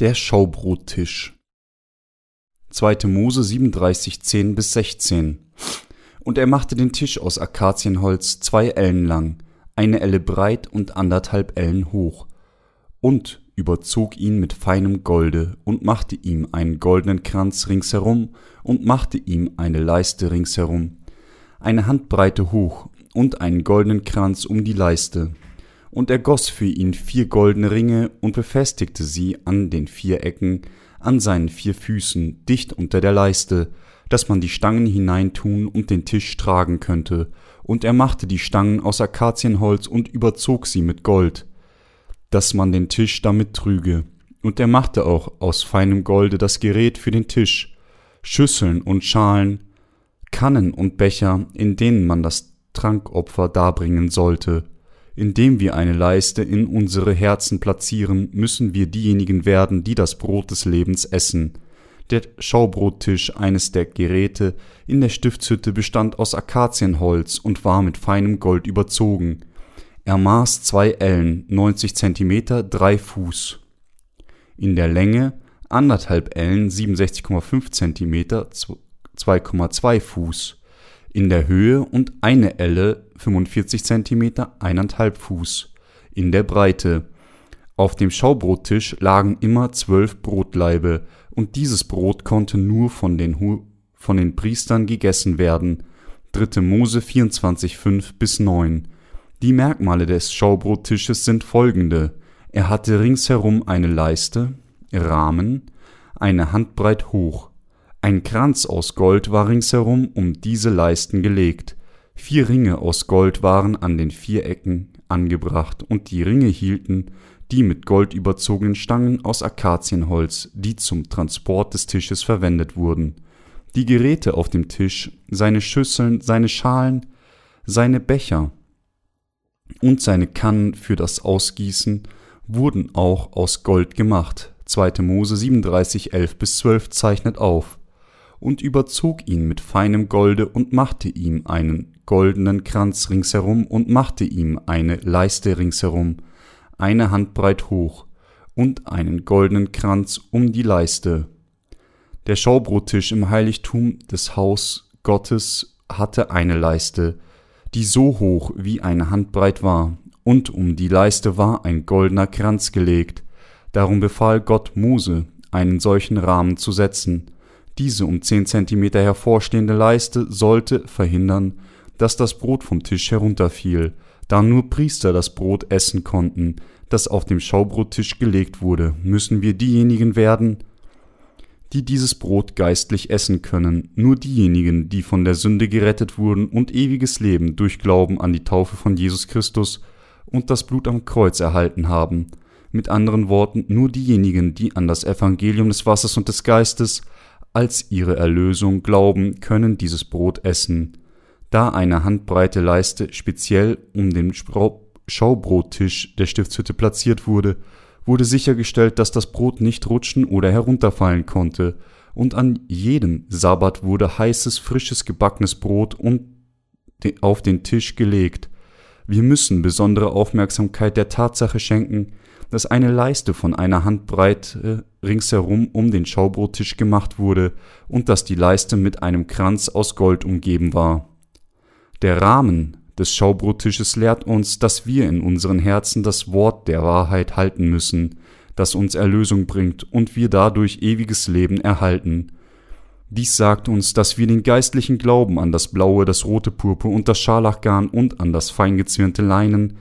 Der Schaubrottisch 2. Mose 37, 10 bis 16 Und er machte den Tisch aus Akazienholz zwei Ellen lang, eine Elle breit und anderthalb Ellen hoch, und überzog ihn mit feinem Golde und machte ihm einen goldenen Kranz ringsherum und machte ihm eine Leiste ringsherum, eine Handbreite hoch und einen goldenen Kranz um die Leiste und er goss für ihn vier goldene Ringe und befestigte sie an den vier Ecken, an seinen vier Füßen, dicht unter der Leiste, dass man die Stangen hineintun und den Tisch tragen könnte, und er machte die Stangen aus Akazienholz und überzog sie mit Gold, dass man den Tisch damit trüge. Und er machte auch aus feinem Golde das Gerät für den Tisch, Schüsseln und Schalen, Kannen und Becher, in denen man das Trankopfer darbringen sollte, indem wir eine Leiste in unsere Herzen platzieren, müssen wir diejenigen werden, die das Brot des Lebens essen. Der Schaubrottisch, eines der Geräte in der Stiftshütte, bestand aus Akazienholz und war mit feinem Gold überzogen. Er maß zwei Ellen, 90 Zentimeter, drei Fuß. In der Länge anderthalb Ellen, 67,5 Zentimeter, 2,2 Fuß in der Höhe und eine Elle 45 cm, 1,5 Fuß in der Breite. Auf dem Schaubrottisch lagen immer zwölf Brotlaibe, und dieses Brot konnte nur von den, von den Priestern gegessen werden. 3. Mose 24, 5 bis 9. Die Merkmale des Schaubrottisches sind folgende. Er hatte ringsherum eine Leiste, Rahmen, eine Handbreit hoch, ein Kranz aus Gold war ringsherum um diese Leisten gelegt, vier Ringe aus Gold waren an den vier Ecken angebracht, und die Ringe hielten die mit Gold überzogenen Stangen aus Akazienholz, die zum Transport des Tisches verwendet wurden. Die Geräte auf dem Tisch, seine Schüsseln, seine Schalen, seine Becher und seine Kannen für das Ausgießen wurden auch aus Gold gemacht. 2. Mose 37, 11 bis 12 zeichnet auf und überzog ihn mit feinem Golde und machte ihm einen goldenen Kranz ringsherum und machte ihm eine Leiste ringsherum, eine Handbreit hoch, und einen goldenen Kranz um die Leiste. Der Schaubrottisch im Heiligtum des Haus Gottes hatte eine Leiste, die so hoch wie eine Handbreit war, und um die Leiste war ein goldener Kranz gelegt. Darum befahl Gott Mose, einen solchen Rahmen zu setzen, diese um zehn Zentimeter hervorstehende Leiste sollte verhindern, dass das Brot vom Tisch herunterfiel, da nur Priester das Brot essen konnten, das auf dem Schaubrottisch gelegt wurde, müssen wir diejenigen werden, die dieses Brot geistlich essen können, nur diejenigen, die von der Sünde gerettet wurden und ewiges Leben durch Glauben an die Taufe von Jesus Christus und das Blut am Kreuz erhalten haben, mit anderen Worten nur diejenigen, die an das Evangelium des Wassers und des Geistes als ihre Erlösung glauben, können dieses Brot essen. Da eine handbreite Leiste speziell um den Schaubrottisch der Stiftshütte platziert wurde, wurde sichergestellt, dass das Brot nicht rutschen oder herunterfallen konnte, und an jedem Sabbat wurde heißes, frisches gebackenes Brot auf den Tisch gelegt. Wir müssen besondere Aufmerksamkeit der Tatsache schenken, dass eine Leiste von einer Handbreit ringsherum um den Schaubrottisch gemacht wurde und dass die Leiste mit einem Kranz aus Gold umgeben war. Der Rahmen des Schaubrottisches lehrt uns, dass wir in unseren Herzen das Wort der Wahrheit halten müssen, das uns Erlösung bringt und wir dadurch ewiges Leben erhalten. Dies sagt uns, dass wir den geistlichen Glauben an das blaue, das rote Purpur und das Scharlachgarn und an das feingezwirnte Leinen,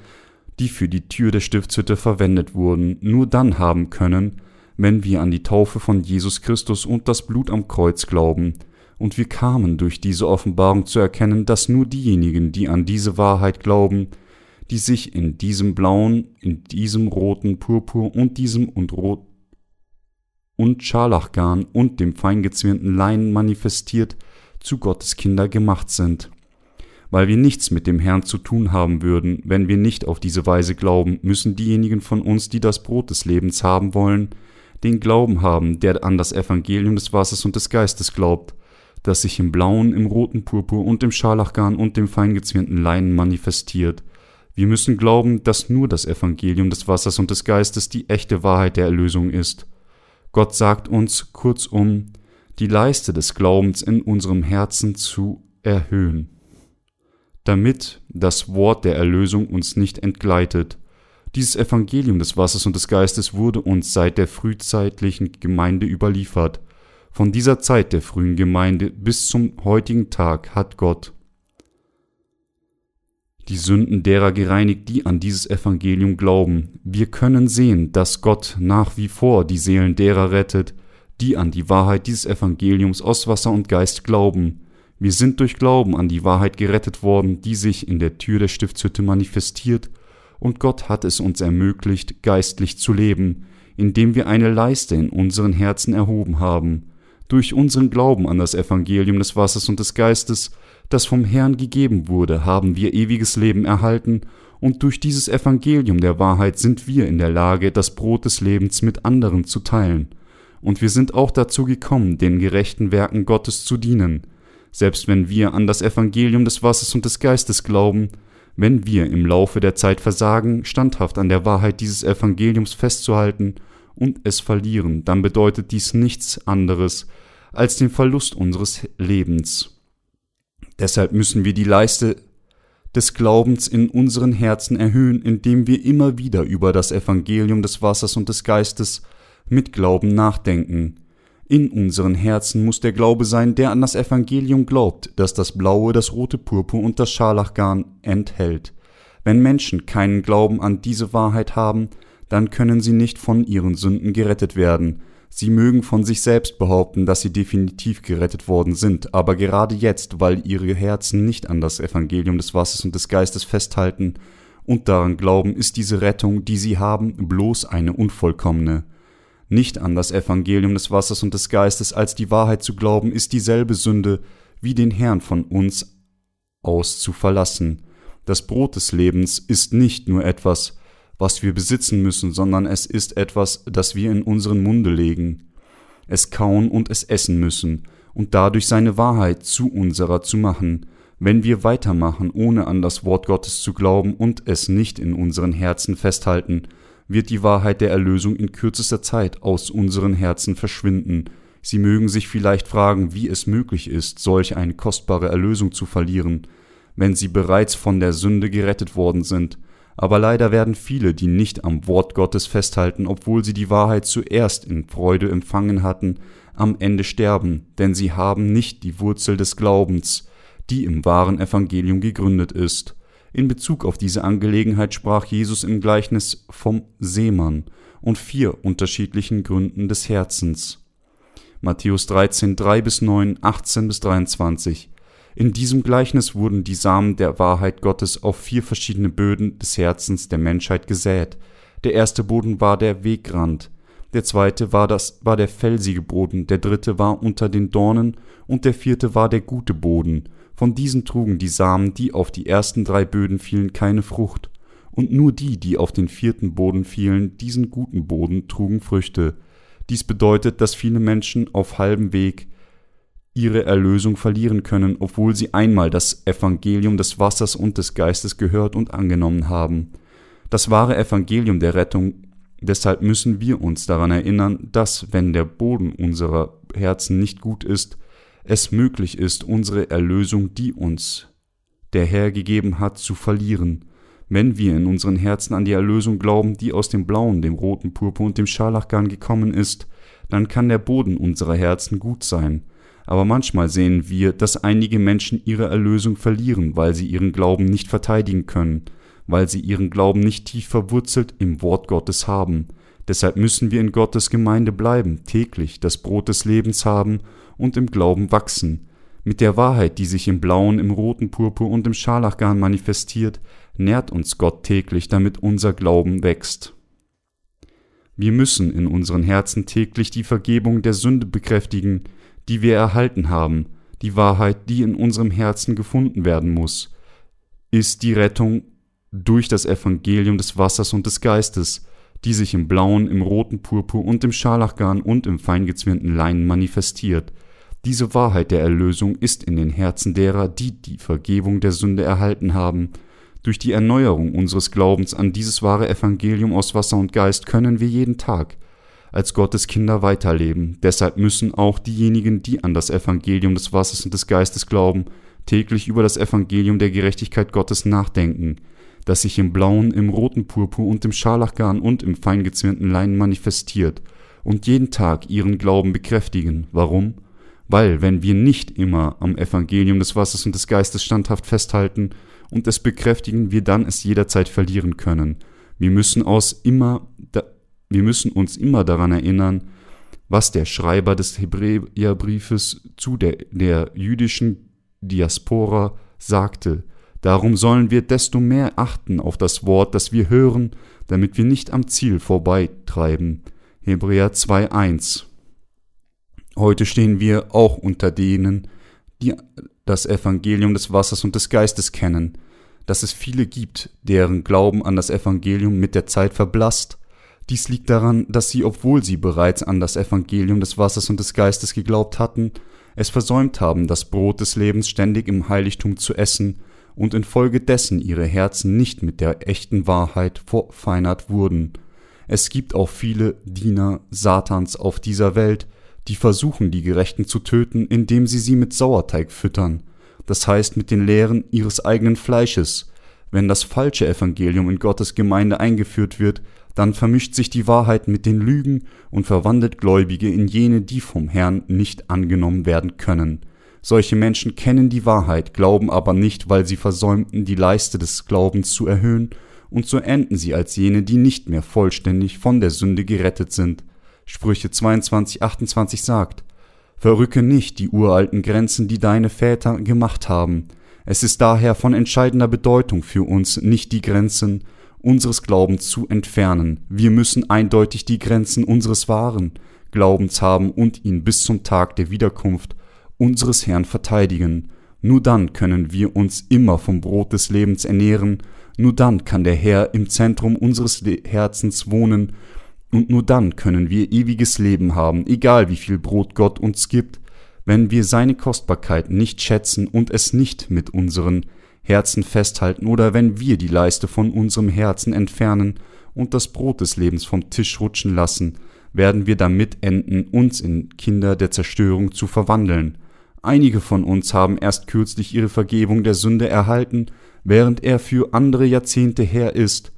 die für die Tür der Stiftshütte verwendet wurden, nur dann haben können, wenn wir an die Taufe von Jesus Christus und das Blut am Kreuz glauben, und wir kamen durch diese Offenbarung zu erkennen, dass nur diejenigen, die an diese Wahrheit glauben, die sich in diesem blauen, in diesem roten Purpur und diesem und rot und Scharlachgarn und dem feingezwirnten Leinen manifestiert, zu Gottes Kinder gemacht sind. Weil wir nichts mit dem Herrn zu tun haben würden, wenn wir nicht auf diese Weise glauben, müssen diejenigen von uns, die das Brot des Lebens haben wollen, den Glauben haben, der an das Evangelium des Wassers und des Geistes glaubt, das sich im blauen, im roten Purpur und im Scharlachgarn und dem feingezwirnten Leinen manifestiert. Wir müssen glauben, dass nur das Evangelium des Wassers und des Geistes die echte Wahrheit der Erlösung ist. Gott sagt uns kurzum, die Leiste des Glaubens in unserem Herzen zu erhöhen, damit das Wort der Erlösung uns nicht entgleitet. Dieses Evangelium des Wassers und des Geistes wurde uns seit der frühzeitlichen Gemeinde überliefert. Von dieser Zeit der frühen Gemeinde bis zum heutigen Tag hat Gott die Sünden derer gereinigt, die an dieses Evangelium glauben. Wir können sehen, dass Gott nach wie vor die Seelen derer rettet, die an die Wahrheit dieses Evangeliums aus Wasser und Geist glauben. Wir sind durch Glauben an die Wahrheit gerettet worden, die sich in der Tür der Stiftshütte manifestiert, und Gott hat es uns ermöglicht, geistlich zu leben, indem wir eine Leiste in unseren Herzen erhoben haben. Durch unseren Glauben an das Evangelium des Wassers und des Geistes das vom Herrn gegeben wurde, haben wir ewiges Leben erhalten, und durch dieses Evangelium der Wahrheit sind wir in der Lage, das Brot des Lebens mit anderen zu teilen. Und wir sind auch dazu gekommen, den gerechten Werken Gottes zu dienen. Selbst wenn wir an das Evangelium des Wassers und des Geistes glauben, wenn wir im Laufe der Zeit versagen, standhaft an der Wahrheit dieses Evangeliums festzuhalten und es verlieren, dann bedeutet dies nichts anderes als den Verlust unseres Lebens. Deshalb müssen wir die Leiste des Glaubens in unseren Herzen erhöhen, indem wir immer wieder über das Evangelium des Wassers und des Geistes mit Glauben nachdenken. In unseren Herzen muss der Glaube sein, der an das Evangelium glaubt, das das blaue, das rote Purpur und das Scharlachgarn enthält. Wenn Menschen keinen Glauben an diese Wahrheit haben, dann können sie nicht von ihren Sünden gerettet werden, Sie mögen von sich selbst behaupten, dass sie definitiv gerettet worden sind, aber gerade jetzt, weil ihre Herzen nicht an das Evangelium des Wassers und des Geistes festhalten und daran glauben, ist diese Rettung, die sie haben, bloß eine unvollkommene. Nicht an das Evangelium des Wassers und des Geistes als die Wahrheit zu glauben, ist dieselbe Sünde, wie den Herrn von uns aus zu verlassen. Das Brot des Lebens ist nicht nur etwas, was wir besitzen müssen, sondern es ist etwas, das wir in unseren Munde legen, es kauen und es essen müssen, und dadurch seine Wahrheit zu unserer zu machen, wenn wir weitermachen, ohne an das Wort Gottes zu glauben und es nicht in unseren Herzen festhalten, wird die Wahrheit der Erlösung in kürzester Zeit aus unseren Herzen verschwinden. Sie mögen sich vielleicht fragen, wie es möglich ist, solch eine kostbare Erlösung zu verlieren, wenn sie bereits von der Sünde gerettet worden sind, aber leider werden viele, die nicht am Wort Gottes festhalten, obwohl sie die Wahrheit zuerst in Freude empfangen hatten, am Ende sterben, denn sie haben nicht die Wurzel des Glaubens, die im wahren Evangelium gegründet ist. In Bezug auf diese Angelegenheit sprach Jesus im Gleichnis vom Seemann und vier unterschiedlichen Gründen des Herzens. Matthäus 13, 3 bis 9, 18 bis 23. In diesem Gleichnis wurden die Samen der Wahrheit Gottes auf vier verschiedene Böden des Herzens der Menschheit gesät. Der erste Boden war der Wegrand, der zweite war, das, war der felsige Boden, der dritte war unter den Dornen und der vierte war der gute Boden. Von diesen trugen die Samen, die auf die ersten drei Böden fielen, keine Frucht, und nur die, die auf den vierten Boden fielen, diesen guten Boden, trugen Früchte. Dies bedeutet, dass viele Menschen auf halbem Weg ihre Erlösung verlieren können, obwohl sie einmal das Evangelium des Wassers und des Geistes gehört und angenommen haben. Das wahre Evangelium der Rettung, deshalb müssen wir uns daran erinnern, dass, wenn der Boden unserer Herzen nicht gut ist, es möglich ist, unsere Erlösung, die uns der Herr gegeben hat, zu verlieren. Wenn wir in unseren Herzen an die Erlösung glauben, die aus dem blauen, dem roten Purpur und dem Scharlachgarn gekommen ist, dann kann der Boden unserer Herzen gut sein, aber manchmal sehen wir, dass einige Menschen ihre Erlösung verlieren, weil sie ihren Glauben nicht verteidigen können, weil sie ihren Glauben nicht tief verwurzelt im Wort Gottes haben. Deshalb müssen wir in Gottes Gemeinde bleiben, täglich das Brot des Lebens haben und im Glauben wachsen. Mit der Wahrheit, die sich im blauen, im roten Purpur und im Scharlachgarn manifestiert, nährt uns Gott täglich, damit unser Glauben wächst. Wir müssen in unseren Herzen täglich die Vergebung der Sünde bekräftigen, die wir erhalten haben, die Wahrheit, die in unserem Herzen gefunden werden muss, ist die Rettung durch das Evangelium des Wassers und des Geistes, die sich im blauen, im roten Purpur und im Scharlachgarn und im feingezwirnten Leinen manifestiert. Diese Wahrheit der Erlösung ist in den Herzen derer, die die Vergebung der Sünde erhalten haben. Durch die Erneuerung unseres Glaubens an dieses wahre Evangelium aus Wasser und Geist können wir jeden Tag als Gottes Kinder weiterleben. Deshalb müssen auch diejenigen, die an das Evangelium des Wassers und des Geistes glauben, täglich über das Evangelium der Gerechtigkeit Gottes nachdenken, das sich im blauen, im roten Purpur und im Scharlachgarn und im feingezwirnten Leinen manifestiert, und jeden Tag ihren Glauben bekräftigen. Warum? Weil, wenn wir nicht immer am Evangelium des Wassers und des Geistes standhaft festhalten und es bekräftigen, wir dann es jederzeit verlieren können. Wir müssen aus immer, wir müssen uns immer daran erinnern, was der Schreiber des Hebräerbriefes zu der, der jüdischen Diaspora sagte. Darum sollen wir desto mehr achten auf das Wort, das wir hören, damit wir nicht am Ziel vorbeitreiben. Hebräer 2.1 Heute stehen wir auch unter denen, die das Evangelium des Wassers und des Geistes kennen, dass es viele gibt, deren Glauben an das Evangelium mit der Zeit verblasst. Dies liegt daran, dass sie, obwohl sie bereits an das Evangelium des Wassers und des Geistes geglaubt hatten, es versäumt haben, das Brot des Lebens ständig im Heiligtum zu essen und infolgedessen ihre Herzen nicht mit der echten Wahrheit verfeinert wurden. Es gibt auch viele Diener Satans auf dieser Welt, die versuchen, die Gerechten zu töten, indem sie sie mit Sauerteig füttern, das heißt mit den Lehren ihres eigenen Fleisches. Wenn das falsche Evangelium in Gottes Gemeinde eingeführt wird, dann vermischt sich die Wahrheit mit den Lügen und verwandelt Gläubige in jene, die vom Herrn nicht angenommen werden können. Solche Menschen kennen die Wahrheit, glauben aber nicht, weil sie versäumten, die Leiste des Glaubens zu erhöhen, und so enden sie als jene, die nicht mehr vollständig von der Sünde gerettet sind. Sprüche 22, 28 sagt, Verrücke nicht die uralten Grenzen, die deine Väter gemacht haben. Es ist daher von entscheidender Bedeutung für uns, nicht die Grenzen unseres Glaubens zu entfernen. Wir müssen eindeutig die Grenzen unseres wahren Glaubens haben und ihn bis zum Tag der Wiederkunft unseres Herrn verteidigen. Nur dann können wir uns immer vom Brot des Lebens ernähren, nur dann kann der Herr im Zentrum unseres Herzens wohnen und nur dann können wir ewiges Leben haben, egal wie viel Brot Gott uns gibt, wenn wir seine Kostbarkeit nicht schätzen und es nicht mit unseren Herzen festhalten oder wenn wir die Leiste von unserem Herzen entfernen und das Brot des Lebens vom Tisch rutschen lassen, werden wir damit enden, uns in Kinder der Zerstörung zu verwandeln. Einige von uns haben erst kürzlich ihre Vergebung der Sünde erhalten, während er für andere Jahrzehnte her ist,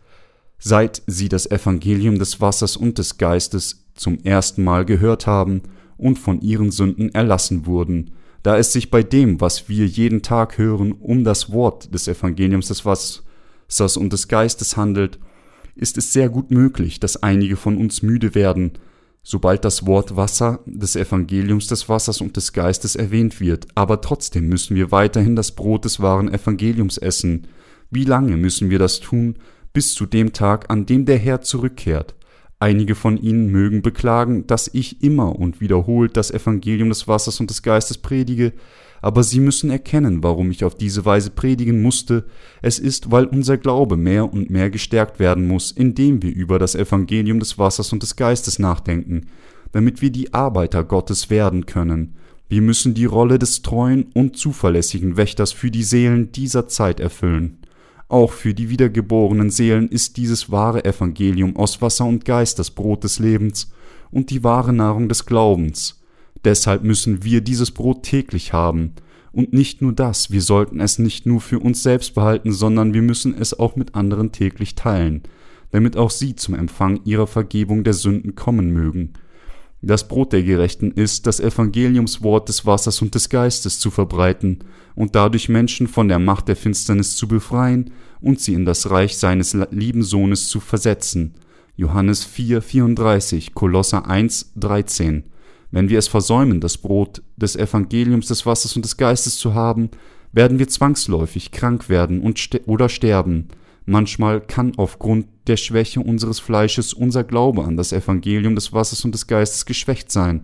seit sie das Evangelium des Wassers und des Geistes zum ersten Mal gehört haben und von ihren Sünden erlassen wurden, da es sich bei dem, was wir jeden Tag hören, um das Wort des Evangeliums des Wassers und des Geistes handelt, ist es sehr gut möglich, dass einige von uns müde werden, sobald das Wort Wasser des Evangeliums des Wassers und des Geistes erwähnt wird, aber trotzdem müssen wir weiterhin das Brot des wahren Evangeliums essen. Wie lange müssen wir das tun, bis zu dem Tag, an dem der Herr zurückkehrt. Einige von ihnen mögen beklagen, dass ich immer und wiederholt das Evangelium des Wassers und des Geistes predige, aber sie müssen erkennen, warum ich auf diese Weise predigen musste. Es ist, weil unser Glaube mehr und mehr gestärkt werden muss, indem wir über das Evangelium des Wassers und des Geistes nachdenken, damit wir die Arbeiter Gottes werden können. Wir müssen die Rolle des treuen und zuverlässigen Wächters für die Seelen dieser Zeit erfüllen. Auch für die wiedergeborenen Seelen ist dieses wahre Evangelium aus Wasser und Geist das Brot des Lebens und die wahre Nahrung des Glaubens. Deshalb müssen wir dieses Brot täglich haben. Und nicht nur das, wir sollten es nicht nur für uns selbst behalten, sondern wir müssen es auch mit anderen täglich teilen, damit auch sie zum Empfang ihrer Vergebung der Sünden kommen mögen. Das Brot der Gerechten ist, das Evangeliumswort des Wassers und des Geistes zu verbreiten und dadurch Menschen von der Macht der Finsternis zu befreien und sie in das Reich seines lieben Sohnes zu versetzen. Johannes 4, 34, Kolosser 1, 13. Wenn wir es versäumen, das Brot des Evangeliums des Wassers und des Geistes zu haben, werden wir zwangsläufig krank werden und st oder sterben, Manchmal kann aufgrund der Schwäche unseres Fleisches unser Glaube an das Evangelium des Wassers und des Geistes geschwächt sein.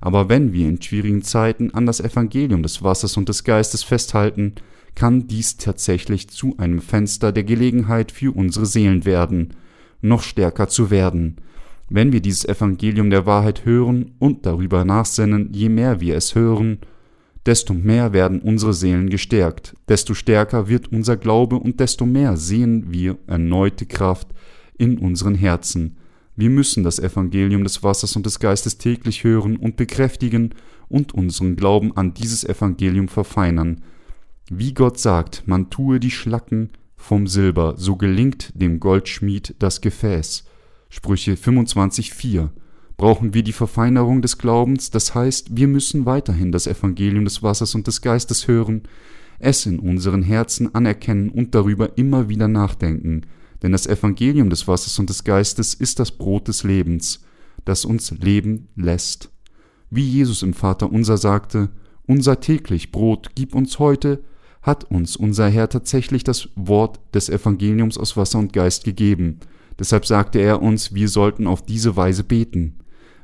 Aber wenn wir in schwierigen Zeiten an das Evangelium des Wassers und des Geistes festhalten, kann dies tatsächlich zu einem Fenster der Gelegenheit für unsere Seelen werden, noch stärker zu werden. Wenn wir dieses Evangelium der Wahrheit hören und darüber nachsinnen, je mehr wir es hören, desto mehr werden unsere Seelen gestärkt, desto stärker wird unser Glaube und desto mehr sehen wir erneute Kraft in unseren Herzen. Wir müssen das Evangelium des Wassers und des Geistes täglich hören und bekräftigen und unseren Glauben an dieses Evangelium verfeinern. Wie Gott sagt, man tue die Schlacken vom Silber, so gelingt dem Goldschmied das Gefäß. Sprüche 25,4 brauchen wir die Verfeinerung des Glaubens, das heißt, wir müssen weiterhin das Evangelium des Wassers und des Geistes hören, es in unseren Herzen anerkennen und darüber immer wieder nachdenken, denn das Evangelium des Wassers und des Geistes ist das Brot des Lebens, das uns leben lässt. Wie Jesus im Vater unser sagte, unser täglich Brot gib uns heute, hat uns unser Herr tatsächlich das Wort des Evangeliums aus Wasser und Geist gegeben. Deshalb sagte er uns, wir sollten auf diese Weise beten.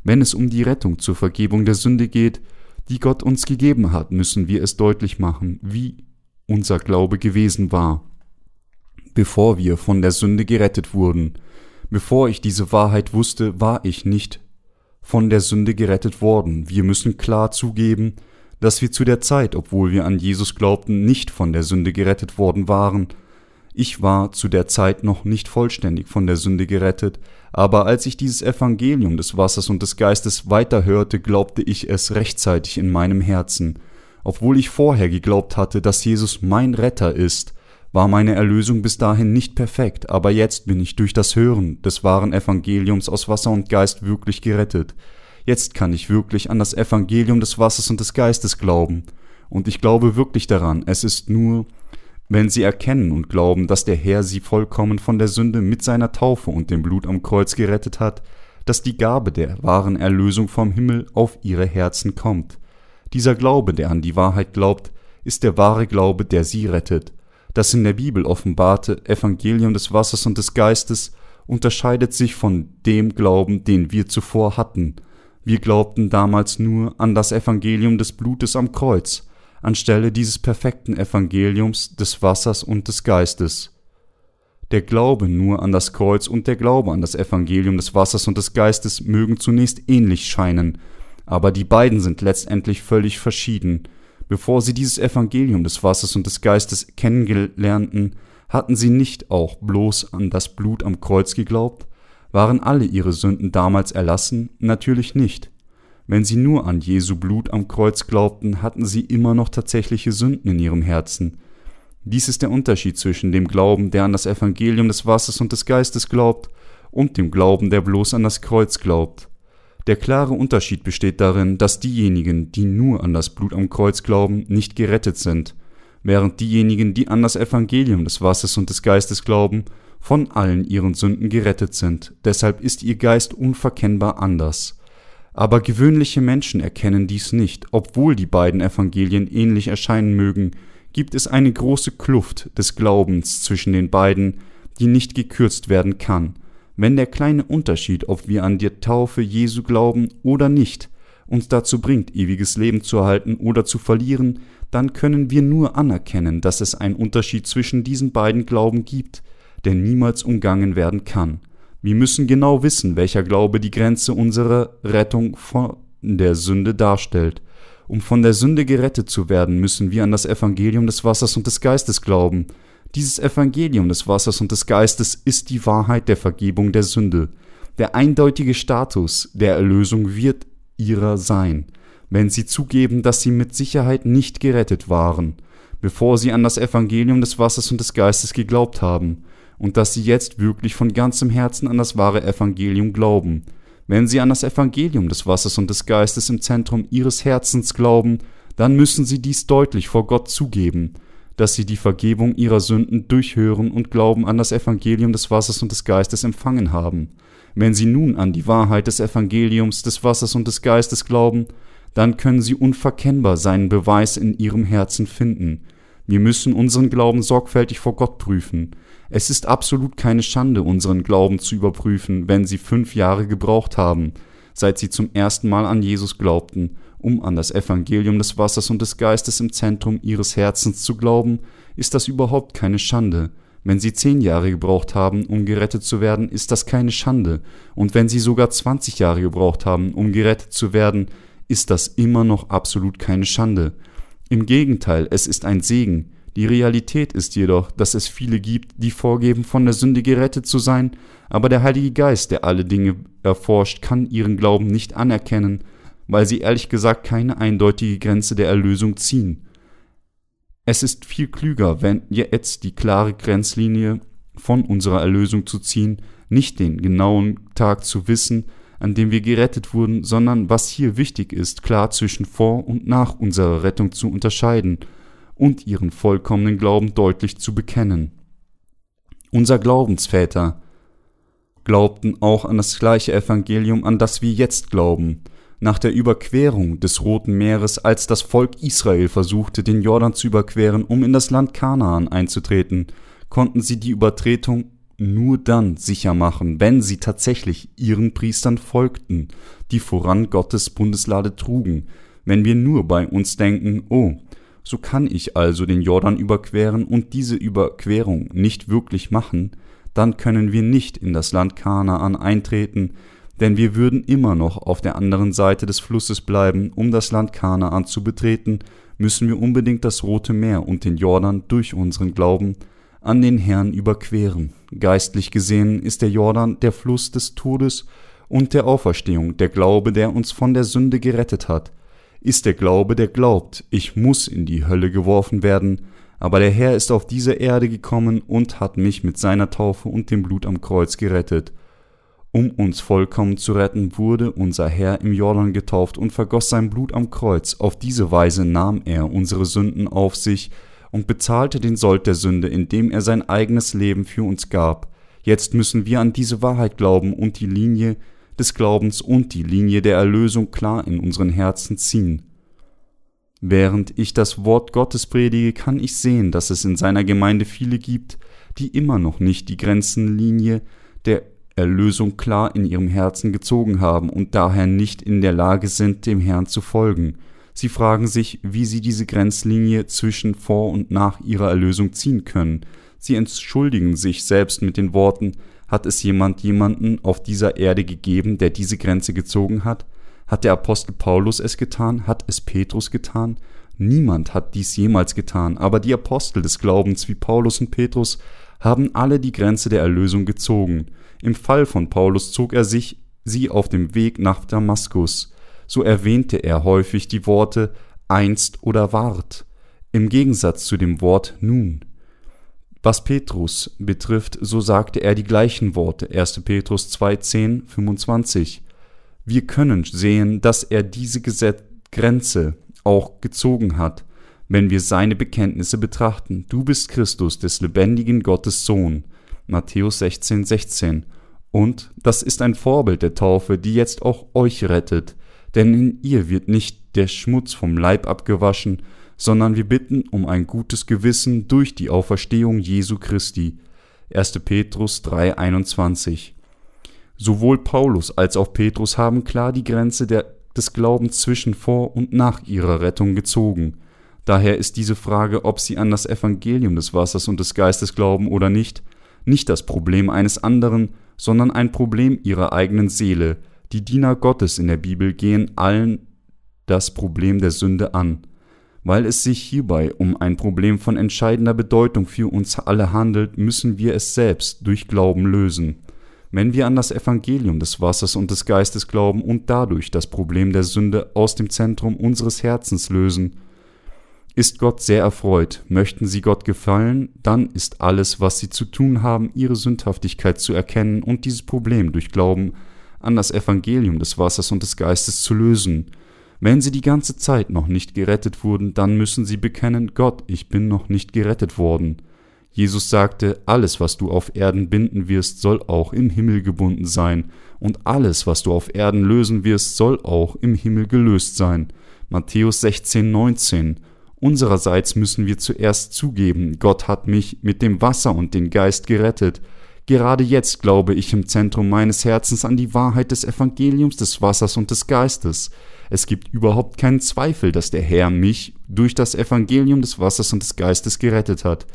Wenn es um die Rettung zur Vergebung der Sünde geht, die Gott uns gegeben hat, müssen wir es deutlich machen, wie unser Glaube gewesen war bevor wir von der Sünde gerettet wurden. Bevor ich diese Wahrheit wusste, war ich nicht von der Sünde gerettet worden. Wir müssen klar zugeben, dass wir zu der Zeit, obwohl wir an Jesus glaubten, nicht von der Sünde gerettet worden waren. Ich war zu der Zeit noch nicht vollständig von der Sünde gerettet, aber als ich dieses Evangelium des Wassers und des Geistes weiterhörte, glaubte ich es rechtzeitig in meinem Herzen. Obwohl ich vorher geglaubt hatte, dass Jesus mein Retter ist, war meine Erlösung bis dahin nicht perfekt, aber jetzt bin ich durch das Hören des wahren Evangeliums aus Wasser und Geist wirklich gerettet. Jetzt kann ich wirklich an das Evangelium des Wassers und des Geistes glauben. Und ich glaube wirklich daran, es ist nur, wenn sie erkennen und glauben, dass der Herr sie vollkommen von der Sünde mit seiner Taufe und dem Blut am Kreuz gerettet hat, dass die Gabe der wahren Erlösung vom Himmel auf ihre Herzen kommt. Dieser Glaube, der an die Wahrheit glaubt, ist der wahre Glaube, der sie rettet das in der Bibel offenbarte Evangelium des Wassers und des Geistes unterscheidet sich von dem Glauben, den wir zuvor hatten. Wir glaubten damals nur an das Evangelium des Blutes am Kreuz, anstelle dieses perfekten Evangeliums des Wassers und des Geistes. Der Glaube nur an das Kreuz und der Glaube an das Evangelium des Wassers und des Geistes mögen zunächst ähnlich scheinen, aber die beiden sind letztendlich völlig verschieden, Bevor sie dieses Evangelium des Wassers und des Geistes kennengelernten, hatten sie nicht auch bloß an das Blut am Kreuz geglaubt? Waren alle ihre Sünden damals erlassen? Natürlich nicht. Wenn sie nur an Jesu Blut am Kreuz glaubten, hatten sie immer noch tatsächliche Sünden in ihrem Herzen. Dies ist der Unterschied zwischen dem Glauben, der an das Evangelium des Wassers und des Geistes glaubt, und dem Glauben, der bloß an das Kreuz glaubt. Der klare Unterschied besteht darin, dass diejenigen, die nur an das Blut am Kreuz glauben, nicht gerettet sind, während diejenigen, die an das Evangelium des Wassers und des Geistes glauben, von allen ihren Sünden gerettet sind. Deshalb ist ihr Geist unverkennbar anders. Aber gewöhnliche Menschen erkennen dies nicht, obwohl die beiden Evangelien ähnlich erscheinen mögen, gibt es eine große Kluft des Glaubens zwischen den beiden, die nicht gekürzt werden kann. Wenn der kleine Unterschied, ob wir an die Taufe Jesu glauben oder nicht, uns dazu bringt, ewiges Leben zu erhalten oder zu verlieren, dann können wir nur anerkennen, dass es einen Unterschied zwischen diesen beiden Glauben gibt, der niemals umgangen werden kann. Wir müssen genau wissen, welcher Glaube die Grenze unserer Rettung von der Sünde darstellt. Um von der Sünde gerettet zu werden, müssen wir an das Evangelium des Wassers und des Geistes glauben, dieses Evangelium des Wassers und des Geistes ist die Wahrheit der Vergebung der Sünde. Der eindeutige Status der Erlösung wird ihrer sein, wenn sie zugeben, dass sie mit Sicherheit nicht gerettet waren, bevor sie an das Evangelium des Wassers und des Geistes geglaubt haben, und dass sie jetzt wirklich von ganzem Herzen an das wahre Evangelium glauben. Wenn sie an das Evangelium des Wassers und des Geistes im Zentrum ihres Herzens glauben, dann müssen sie dies deutlich vor Gott zugeben, dass sie die Vergebung ihrer Sünden durchhören und Glauben an das Evangelium des Wassers und des Geistes empfangen haben. Wenn sie nun an die Wahrheit des Evangeliums des Wassers und des Geistes glauben, dann können sie unverkennbar seinen Beweis in ihrem Herzen finden. Wir müssen unseren Glauben sorgfältig vor Gott prüfen. Es ist absolut keine Schande, unseren Glauben zu überprüfen, wenn sie fünf Jahre gebraucht haben, seit sie zum ersten Mal an Jesus glaubten um an das Evangelium des Wassers und des Geistes im Zentrum ihres Herzens zu glauben, ist das überhaupt keine Schande. Wenn sie zehn Jahre gebraucht haben, um gerettet zu werden, ist das keine Schande. Und wenn sie sogar zwanzig Jahre gebraucht haben, um gerettet zu werden, ist das immer noch absolut keine Schande. Im Gegenteil, es ist ein Segen, Die Realität ist jedoch, dass es viele gibt, die vorgeben, von der Sünde gerettet zu sein, aber der Heilige Geist, der alle Dinge erforscht, kann ihren Glauben nicht anerkennen, weil sie ehrlich gesagt keine eindeutige Grenze der Erlösung ziehen. Es ist viel klüger, wenn jetzt die klare Grenzlinie von unserer Erlösung zu ziehen, nicht den genauen Tag zu wissen, an dem wir gerettet wurden, sondern was hier wichtig ist, klar zwischen vor und nach unserer Rettung zu unterscheiden und ihren vollkommenen Glauben deutlich zu bekennen. Unser Glaubensväter glaubten auch an das gleiche Evangelium, an das wir jetzt glauben. Nach der Überquerung des Roten Meeres, als das Volk Israel versuchte, den Jordan zu überqueren, um in das Land Kanaan einzutreten, konnten sie die Übertretung nur dann sicher machen, wenn sie tatsächlich ihren Priestern folgten, die voran Gottes Bundeslade trugen. Wenn wir nur bei uns denken, oh, so kann ich also den Jordan überqueren und diese Überquerung nicht wirklich machen, dann können wir nicht in das Land Kanaan eintreten, denn wir würden immer noch auf der anderen Seite des Flusses bleiben, um das Land Kanaan zu betreten, müssen wir unbedingt das Rote Meer und den Jordan durch unseren Glauben an den Herrn überqueren. Geistlich gesehen ist der Jordan der Fluss des Todes und der Auferstehung, der Glaube, der uns von der Sünde gerettet hat, ist der Glaube, der glaubt, ich muss in die Hölle geworfen werden, aber der Herr ist auf diese Erde gekommen und hat mich mit seiner Taufe und dem Blut am Kreuz gerettet. Um uns vollkommen zu retten, wurde unser Herr im Jordan getauft und vergoss sein Blut am Kreuz. Auf diese Weise nahm er unsere Sünden auf sich, und bezahlte den Sold der Sünde, indem er sein eigenes Leben für uns gab. Jetzt müssen wir an diese Wahrheit glauben und die Linie des Glaubens und die Linie der Erlösung klar in unseren Herzen ziehen. Während ich das Wort Gottes predige, kann ich sehen, dass es in seiner Gemeinde viele gibt, die immer noch nicht die Grenzenlinie der Erlösung klar in ihrem Herzen gezogen haben und daher nicht in der Lage sind, dem Herrn zu folgen. Sie fragen sich, wie sie diese Grenzlinie zwischen vor und nach ihrer Erlösung ziehen können. Sie entschuldigen sich selbst mit den Worten, hat es jemand jemanden auf dieser Erde gegeben, der diese Grenze gezogen hat? Hat der Apostel Paulus es getan? Hat es Petrus getan? Niemand hat dies jemals getan, aber die Apostel des Glaubens wie Paulus und Petrus haben alle die Grenze der Erlösung gezogen. Im Fall von Paulus zog er sich sie auf dem Weg nach Damaskus so erwähnte er häufig die Worte einst oder ward, im Gegensatz zu dem Wort nun. Was Petrus betrifft, so sagte er die gleichen Worte, 1. Petrus 2, 10, 25. Wir können sehen, dass er diese Grenze auch gezogen hat, wenn wir seine Bekenntnisse betrachten. Du bist Christus, des lebendigen Gottes Sohn. Matthäus 16, 16. Und das ist ein Vorbild der Taufe, die jetzt auch euch rettet denn in ihr wird nicht der Schmutz vom Leib abgewaschen, sondern wir bitten um ein gutes Gewissen durch die Auferstehung Jesu Christi. 1. Petrus 3,21 Sowohl Paulus als auch Petrus haben klar die Grenze der, des Glaubens zwischen vor und nach ihrer Rettung gezogen. Daher ist diese Frage, ob sie an das Evangelium des Wassers und des Geistes glauben oder nicht, nicht das Problem eines anderen, sondern ein Problem ihrer eigenen Seele, die Diener Gottes in der Bibel gehen allen das Problem der Sünde an, weil es sich hierbei um ein Problem von entscheidender Bedeutung für uns alle handelt, müssen wir es selbst durch Glauben lösen. Wenn wir an das Evangelium des Wassers und des Geistes glauben und dadurch das Problem der Sünde aus dem Zentrum unseres Herzens lösen, ist Gott sehr erfreut. Möchten Sie Gott gefallen, dann ist alles, was Sie zu tun haben, Ihre Sündhaftigkeit zu erkennen und dieses Problem durch Glauben an das Evangelium des Wassers und des Geistes zu lösen. Wenn sie die ganze Zeit noch nicht gerettet wurden, dann müssen sie bekennen, Gott, ich bin noch nicht gerettet worden. Jesus sagte, alles, was du auf Erden binden wirst, soll auch im Himmel gebunden sein, und alles, was du auf Erden lösen wirst, soll auch im Himmel gelöst sein. Matthäus 16, 19. Unsererseits müssen wir zuerst zugeben, Gott hat mich mit dem Wasser und dem Geist gerettet, Gerade jetzt glaube ich im Zentrum meines Herzens an die Wahrheit des Evangeliums des Wassers und des Geistes. Es gibt überhaupt keinen Zweifel, dass der Herr mich durch das Evangelium des Wassers und des Geistes gerettet hat.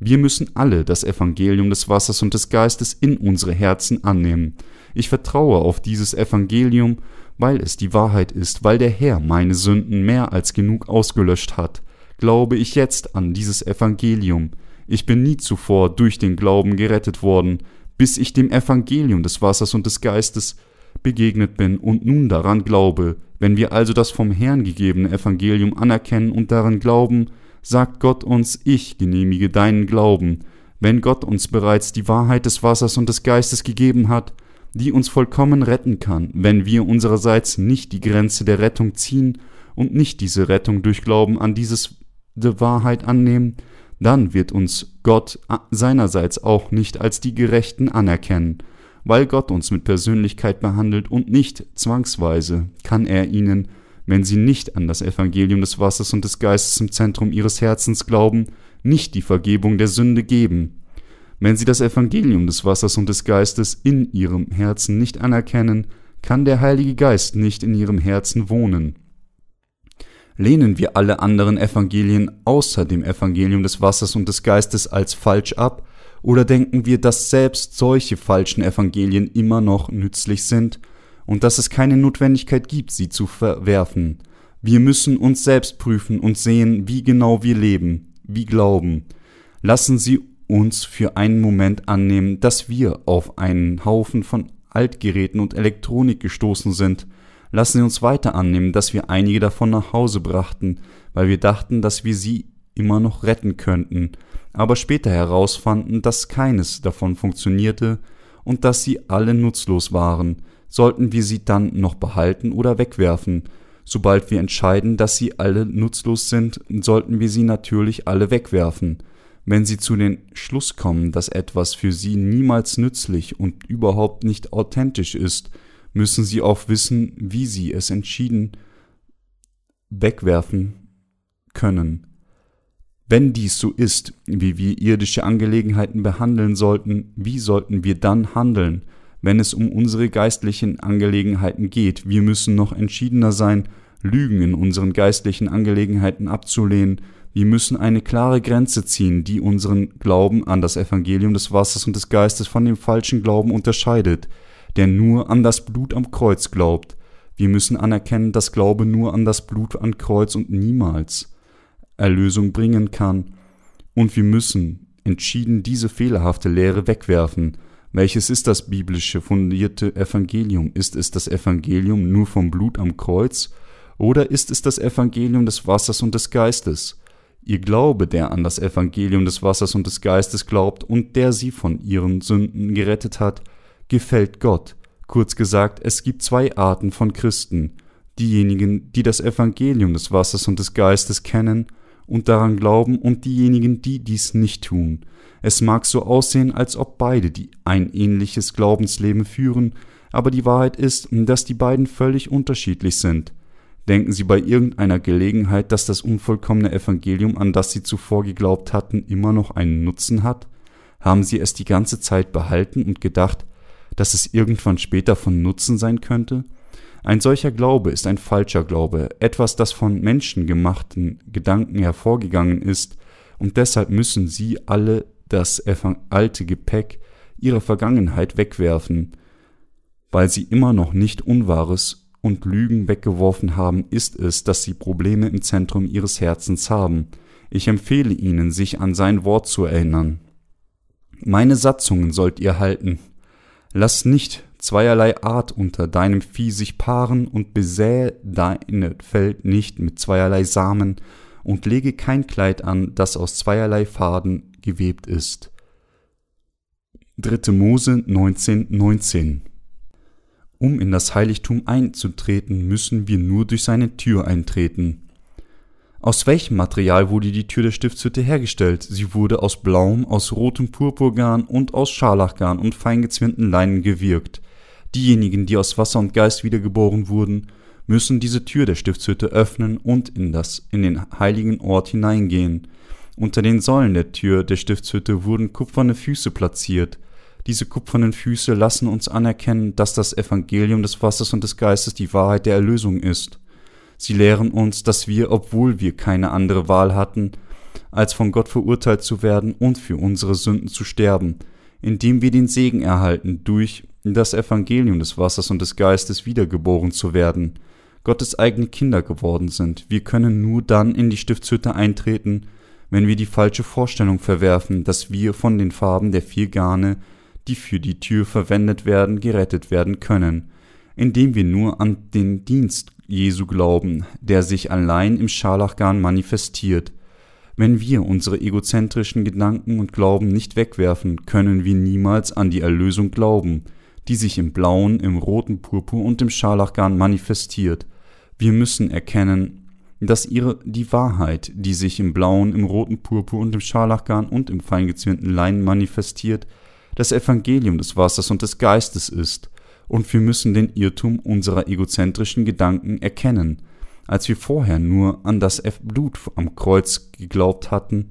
Wir müssen alle das Evangelium des Wassers und des Geistes in unsere Herzen annehmen. Ich vertraue auf dieses Evangelium, weil es die Wahrheit ist, weil der Herr meine Sünden mehr als genug ausgelöscht hat. Glaube ich jetzt an dieses Evangelium. Ich bin nie zuvor durch den Glauben gerettet worden, bis ich dem Evangelium des Wassers und des Geistes begegnet bin und nun daran glaube. Wenn wir also das vom Herrn gegebene Evangelium anerkennen und daran glauben, sagt Gott uns, ich genehmige deinen Glauben. Wenn Gott uns bereits die Wahrheit des Wassers und des Geistes gegeben hat, die uns vollkommen retten kann, wenn wir unsererseits nicht die Grenze der Rettung ziehen und nicht diese Rettung durch Glauben an dieses die Wahrheit annehmen, dann wird uns Gott seinerseits auch nicht als die Gerechten anerkennen. Weil Gott uns mit Persönlichkeit behandelt und nicht zwangsweise, kann er ihnen, wenn sie nicht an das Evangelium des Wassers und des Geistes im Zentrum ihres Herzens glauben, nicht die Vergebung der Sünde geben. Wenn sie das Evangelium des Wassers und des Geistes in ihrem Herzen nicht anerkennen, kann der Heilige Geist nicht in ihrem Herzen wohnen. Lehnen wir alle anderen Evangelien außer dem Evangelium des Wassers und des Geistes als falsch ab, oder denken wir, dass selbst solche falschen Evangelien immer noch nützlich sind und dass es keine Notwendigkeit gibt, sie zu verwerfen? Wir müssen uns selbst prüfen und sehen, wie genau wir leben, wie glauben. Lassen Sie uns für einen Moment annehmen, dass wir auf einen Haufen von Altgeräten und Elektronik gestoßen sind, Lassen Sie uns weiter annehmen, dass wir einige davon nach Hause brachten, weil wir dachten, dass wir sie immer noch retten könnten, aber später herausfanden, dass keines davon funktionierte und dass sie alle nutzlos waren. Sollten wir sie dann noch behalten oder wegwerfen? Sobald wir entscheiden, dass sie alle nutzlos sind, sollten wir sie natürlich alle wegwerfen. Wenn Sie zu den Schluss kommen, dass etwas für Sie niemals nützlich und überhaupt nicht authentisch ist, müssen sie auch wissen, wie sie es entschieden wegwerfen können. Wenn dies so ist, wie wir irdische Angelegenheiten behandeln sollten, wie sollten wir dann handeln, wenn es um unsere geistlichen Angelegenheiten geht? Wir müssen noch entschiedener sein, Lügen in unseren geistlichen Angelegenheiten abzulehnen. Wir müssen eine klare Grenze ziehen, die unseren Glauben an das Evangelium des Wassers und des Geistes von dem falschen Glauben unterscheidet der nur an das Blut am Kreuz glaubt. Wir müssen anerkennen, dass Glaube nur an das Blut am Kreuz und niemals Erlösung bringen kann. Und wir müssen entschieden diese fehlerhafte Lehre wegwerfen. Welches ist das biblische fundierte Evangelium? Ist es das Evangelium nur vom Blut am Kreuz? Oder ist es das Evangelium des Wassers und des Geistes? Ihr Glaube, der an das Evangelium des Wassers und des Geistes glaubt und der sie von ihren Sünden gerettet hat, gefällt Gott. Kurz gesagt, es gibt zwei Arten von Christen. Diejenigen, die das Evangelium des Wassers und des Geistes kennen und daran glauben, und diejenigen, die dies nicht tun. Es mag so aussehen, als ob beide die ein ähnliches Glaubensleben führen, aber die Wahrheit ist, dass die beiden völlig unterschiedlich sind. Denken Sie bei irgendeiner Gelegenheit, dass das unvollkommene Evangelium, an das Sie zuvor geglaubt hatten, immer noch einen Nutzen hat? Haben Sie es die ganze Zeit behalten und gedacht, dass es irgendwann später von Nutzen sein könnte? Ein solcher Glaube ist ein falscher Glaube, etwas, das von menschengemachten Gedanken hervorgegangen ist, und deshalb müssen sie alle das alte Gepäck ihrer Vergangenheit wegwerfen. Weil sie immer noch nicht Unwahres und Lügen weggeworfen haben, ist es, dass sie Probleme im Zentrum ihres Herzens haben. Ich empfehle ihnen, sich an sein Wort zu erinnern. Meine Satzungen sollt ihr halten, Lass nicht zweierlei Art unter deinem Vieh sich paaren und besäe dein Feld nicht mit zweierlei Samen und lege kein Kleid an, das aus zweierlei Faden gewebt ist. 3. Mose 19, 19 Um in das Heiligtum einzutreten, müssen wir nur durch seine Tür eintreten. Aus welchem Material wurde die Tür der Stiftshütte hergestellt? Sie wurde aus blauem, aus rotem Purpurgarn und aus Scharlachgarn und feingezwirnten Leinen gewirkt. Diejenigen, die aus Wasser und Geist wiedergeboren wurden, müssen diese Tür der Stiftshütte öffnen und in das in den heiligen Ort hineingehen. Unter den Säulen der Tür der Stiftshütte wurden kupferne Füße platziert. Diese kupfernen Füße lassen uns anerkennen, dass das Evangelium des Wassers und des Geistes die Wahrheit der Erlösung ist. Sie lehren uns, dass wir, obwohl wir keine andere Wahl hatten, als von Gott verurteilt zu werden und für unsere Sünden zu sterben, indem wir den Segen erhalten, durch das Evangelium des Wassers und des Geistes wiedergeboren zu werden. Gottes eigene Kinder geworden sind. Wir können nur dann in die Stiftshütte eintreten, wenn wir die falsche Vorstellung verwerfen, dass wir von den Farben der vier Garne, die für die Tür verwendet werden, gerettet werden können, indem wir nur an den Dienst Jesu glauben, der sich allein im Scharlachgarn manifestiert. Wenn wir unsere egozentrischen Gedanken und Glauben nicht wegwerfen, können wir niemals an die Erlösung glauben, die sich im blauen, im roten Purpur und im Scharlachgarn manifestiert. Wir müssen erkennen, dass ihre die Wahrheit, die sich im blauen, im roten Purpur und im Scharlachgarn und im feingezwirnten Leinen manifestiert, das Evangelium des Wassers und des Geistes ist, und wir müssen den Irrtum unserer egozentrischen Gedanken erkennen. Als wir vorher nur an das Blut am Kreuz geglaubt hatten,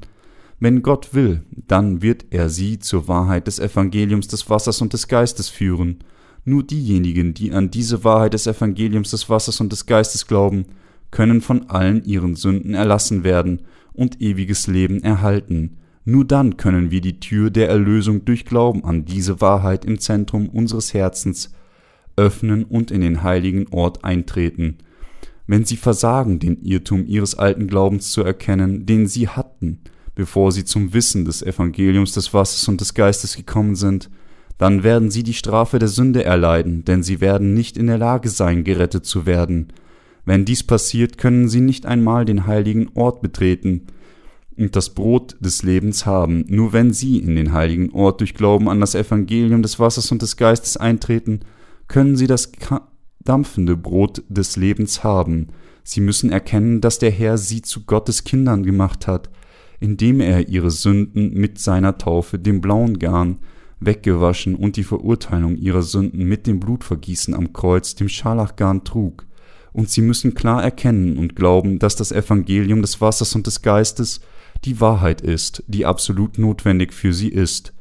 wenn Gott will, dann wird er sie zur Wahrheit des Evangeliums des Wassers und des Geistes führen. Nur diejenigen, die an diese Wahrheit des Evangeliums des Wassers und des Geistes glauben, können von allen ihren Sünden erlassen werden und ewiges Leben erhalten. Nur dann können wir die Tür der Erlösung durch Glauben an diese Wahrheit im Zentrum unseres Herzens öffnen und in den heiligen Ort eintreten. Wenn sie versagen, den Irrtum ihres alten Glaubens zu erkennen, den sie hatten, bevor sie zum Wissen des Evangeliums des Wassers und des Geistes gekommen sind, dann werden sie die Strafe der Sünde erleiden, denn sie werden nicht in der Lage sein, gerettet zu werden. Wenn dies passiert, können sie nicht einmal den heiligen Ort betreten und das Brot des Lebens haben. Nur wenn sie in den heiligen Ort durch Glauben an das Evangelium des Wassers und des Geistes eintreten, können sie das dampfende Brot des Lebens haben. Sie müssen erkennen, dass der Herr sie zu Gottes Kindern gemacht hat, indem er ihre Sünden mit seiner Taufe, dem blauen Garn, weggewaschen und die Verurteilung ihrer Sünden mit dem Blutvergießen am Kreuz, dem Scharlachgarn, trug. Und sie müssen klar erkennen und glauben, dass das Evangelium des Wassers und des Geistes die Wahrheit ist, die absolut notwendig für sie ist.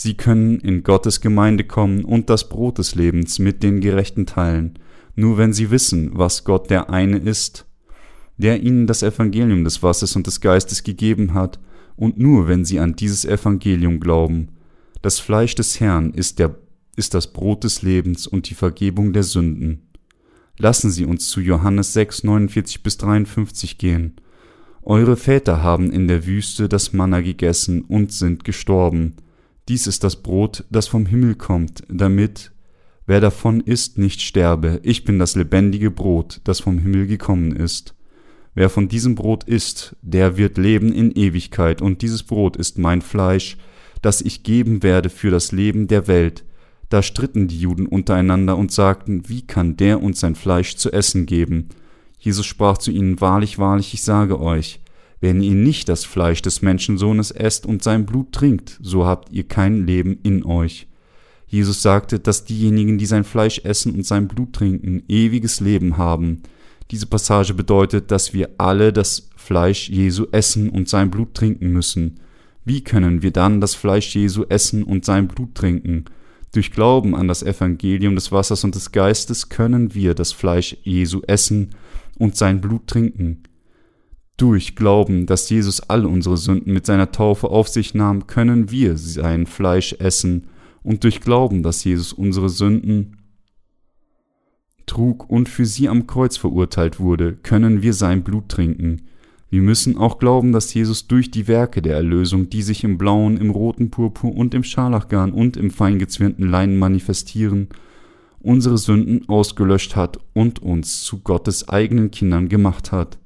Sie können in Gottes Gemeinde kommen und das Brot des Lebens mit den Gerechten teilen, nur wenn sie wissen, was Gott der eine ist, der ihnen das Evangelium des Wassers und des Geistes gegeben hat, und nur wenn sie an dieses Evangelium glauben. Das Fleisch des Herrn ist, der, ist das Brot des Lebens und die Vergebung der Sünden. Lassen Sie uns zu Johannes 6, 49 bis 53 gehen. Eure Väter haben in der Wüste das Manna gegessen und sind gestorben. Dies ist das Brot, das vom Himmel kommt, damit wer davon isst, nicht sterbe. Ich bin das lebendige Brot, das vom Himmel gekommen ist. Wer von diesem Brot isst, der wird leben in Ewigkeit, und dieses Brot ist mein Fleisch, das ich geben werde für das Leben der Welt. Da stritten die Juden untereinander und sagten, wie kann der uns sein Fleisch zu essen geben? Jesus sprach zu ihnen, Wahrlich, wahrlich, ich sage euch, wenn ihr nicht das Fleisch des Menschensohnes esst und sein Blut trinkt, so habt ihr kein Leben in euch. Jesus sagte, dass diejenigen, die sein Fleisch essen und sein Blut trinken, ewiges Leben haben. Diese Passage bedeutet, dass wir alle das Fleisch Jesu essen und sein Blut trinken müssen. Wie können wir dann das Fleisch Jesu essen und sein Blut trinken? Durch Glauben an das Evangelium des Wassers und des Geistes können wir das Fleisch Jesu essen und sein Blut trinken. Durch Glauben, dass Jesus all unsere Sünden mit seiner Taufe auf sich nahm, können wir sein Fleisch essen, und durch Glauben, dass Jesus unsere Sünden trug und für sie am Kreuz verurteilt wurde, können wir sein Blut trinken. Wir müssen auch glauben, dass Jesus durch die Werke der Erlösung, die sich im blauen, im roten Purpur und im Scharlachgarn und im feingezwirnten Leinen manifestieren, unsere Sünden ausgelöscht hat und uns zu Gottes eigenen Kindern gemacht hat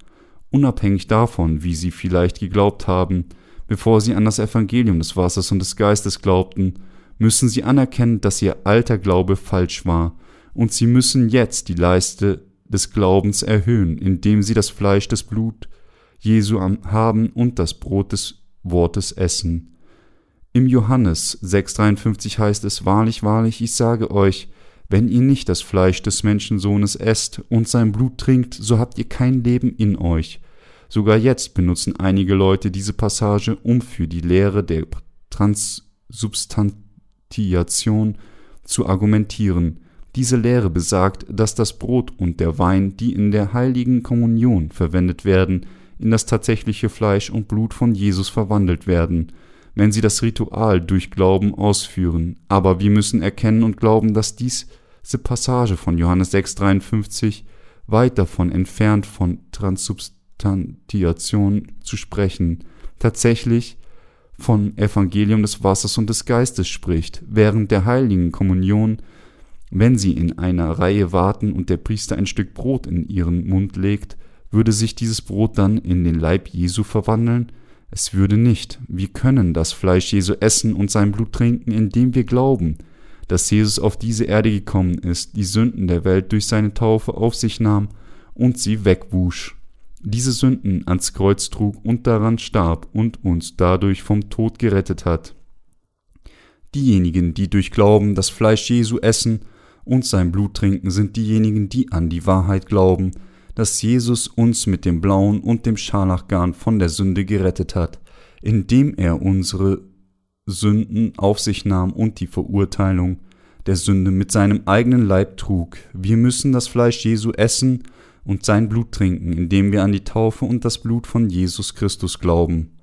unabhängig davon, wie sie vielleicht geglaubt haben, bevor sie an das Evangelium des Wassers und des Geistes glaubten, müssen sie anerkennen, dass ihr alter Glaube falsch war, und sie müssen jetzt die Leiste des Glaubens erhöhen, indem sie das Fleisch des Blut Jesu haben und das Brot des Wortes essen. Im Johannes 6,53 heißt es: Wahrlich, wahrlich, ich sage euch, wenn ihr nicht das Fleisch des Menschensohnes esst und sein Blut trinkt, so habt ihr kein Leben in euch. Sogar jetzt benutzen einige Leute diese Passage, um für die Lehre der Transsubstantiation zu argumentieren. Diese Lehre besagt, dass das Brot und der Wein, die in der heiligen Kommunion verwendet werden, in das tatsächliche Fleisch und Blut von Jesus verwandelt werden, wenn sie das Ritual durch Glauben ausführen. Aber wir müssen erkennen und glauben, dass dies diese Passage von Johannes 6,53 weit davon entfernt von Transsubstantiation zu sprechen, tatsächlich von Evangelium des Wassers und des Geistes spricht, während der heiligen Kommunion, wenn sie in einer Reihe warten und der Priester ein Stück Brot in ihren Mund legt, würde sich dieses Brot dann in den Leib Jesu verwandeln? Es würde nicht. Wir können das Fleisch Jesu essen und sein Blut trinken, indem wir glauben, dass Jesus auf diese Erde gekommen ist, die Sünden der Welt durch seine Taufe auf sich nahm und sie wegwusch diese Sünden ans Kreuz trug und daran starb und uns dadurch vom Tod gerettet hat. Diejenigen, die durch Glauben das Fleisch Jesu essen und sein Blut trinken, sind diejenigen, die an die Wahrheit glauben, dass Jesus uns mit dem blauen und dem Scharlachgarn von der Sünde gerettet hat, indem er unsere Sünden auf sich nahm und die Verurteilung der Sünde mit seinem eigenen Leib trug. Wir müssen das Fleisch Jesu essen und sein Blut trinken, indem wir an die Taufe und das Blut von Jesus Christus glauben.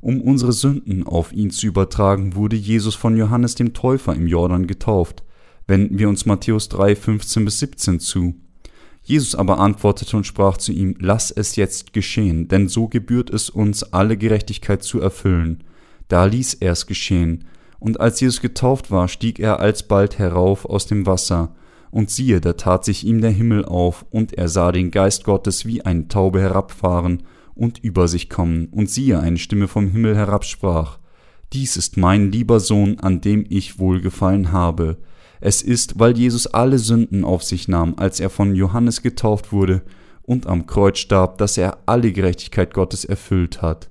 Um unsere Sünden auf ihn zu übertragen, wurde Jesus von Johannes dem Täufer im Jordan getauft. Wenden wir uns Matthäus 3, 15 bis 17 zu. Jesus aber antwortete und sprach zu ihm, Lass es jetzt geschehen, denn so gebührt es uns, alle Gerechtigkeit zu erfüllen. Da ließ er es geschehen. Und als Jesus getauft war, stieg er alsbald herauf aus dem Wasser, und siehe, da tat sich ihm der Himmel auf, und er sah den Geist Gottes wie eine Taube herabfahren und über sich kommen, und siehe, eine Stimme vom Himmel herabsprach, Dies ist mein lieber Sohn, an dem ich wohlgefallen habe. Es ist, weil Jesus alle Sünden auf sich nahm, als er von Johannes getauft wurde und am Kreuz starb, dass er alle Gerechtigkeit Gottes erfüllt hat.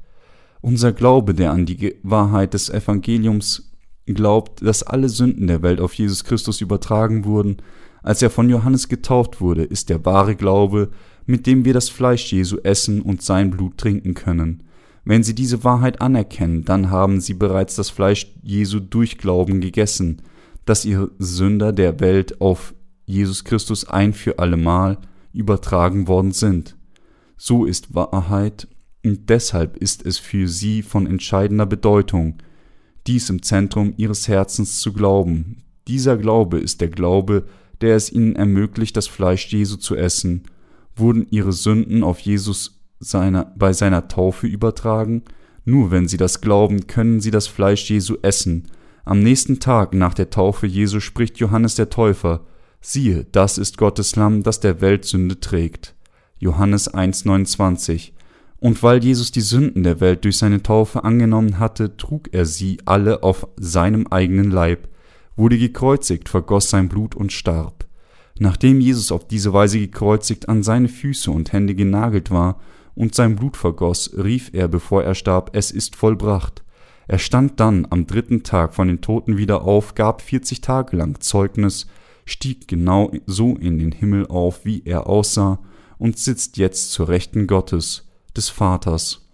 Unser Glaube, der an die Wahrheit des Evangeliums glaubt, dass alle Sünden der Welt auf Jesus Christus übertragen wurden, als er von Johannes getauft wurde, ist der wahre Glaube, mit dem wir das Fleisch Jesu essen und sein Blut trinken können. Wenn sie diese Wahrheit anerkennen, dann haben sie bereits das Fleisch Jesu durch Glauben gegessen, dass ihr Sünder der Welt auf Jesus Christus ein für allemal übertragen worden sind. So ist Wahrheit und deshalb ist es für sie von entscheidender Bedeutung, dies im Zentrum ihres Herzens zu glauben. Dieser Glaube ist der Glaube, der es ihnen ermöglicht, das Fleisch Jesu zu essen, wurden ihre Sünden auf Jesus seiner, bei seiner Taufe übertragen? Nur wenn sie das glauben, können sie das Fleisch Jesu essen. Am nächsten Tag nach der Taufe Jesu spricht Johannes der Täufer, siehe, das ist Gottes Lamm, das der Welt Sünde trägt. Johannes 1,29 Und weil Jesus die Sünden der Welt durch seine Taufe angenommen hatte, trug er sie alle auf seinem eigenen Leib wurde gekreuzigt, vergoss sein Blut und starb. Nachdem Jesus auf diese Weise gekreuzigt an seine Füße und Hände genagelt war und sein Blut vergoss, rief er, bevor er starb, es ist vollbracht. Er stand dann am dritten Tag von den Toten wieder auf, gab vierzig Tage lang Zeugnis, stieg genau so in den Himmel auf, wie er aussah, und sitzt jetzt zur Rechten Gottes, des Vaters.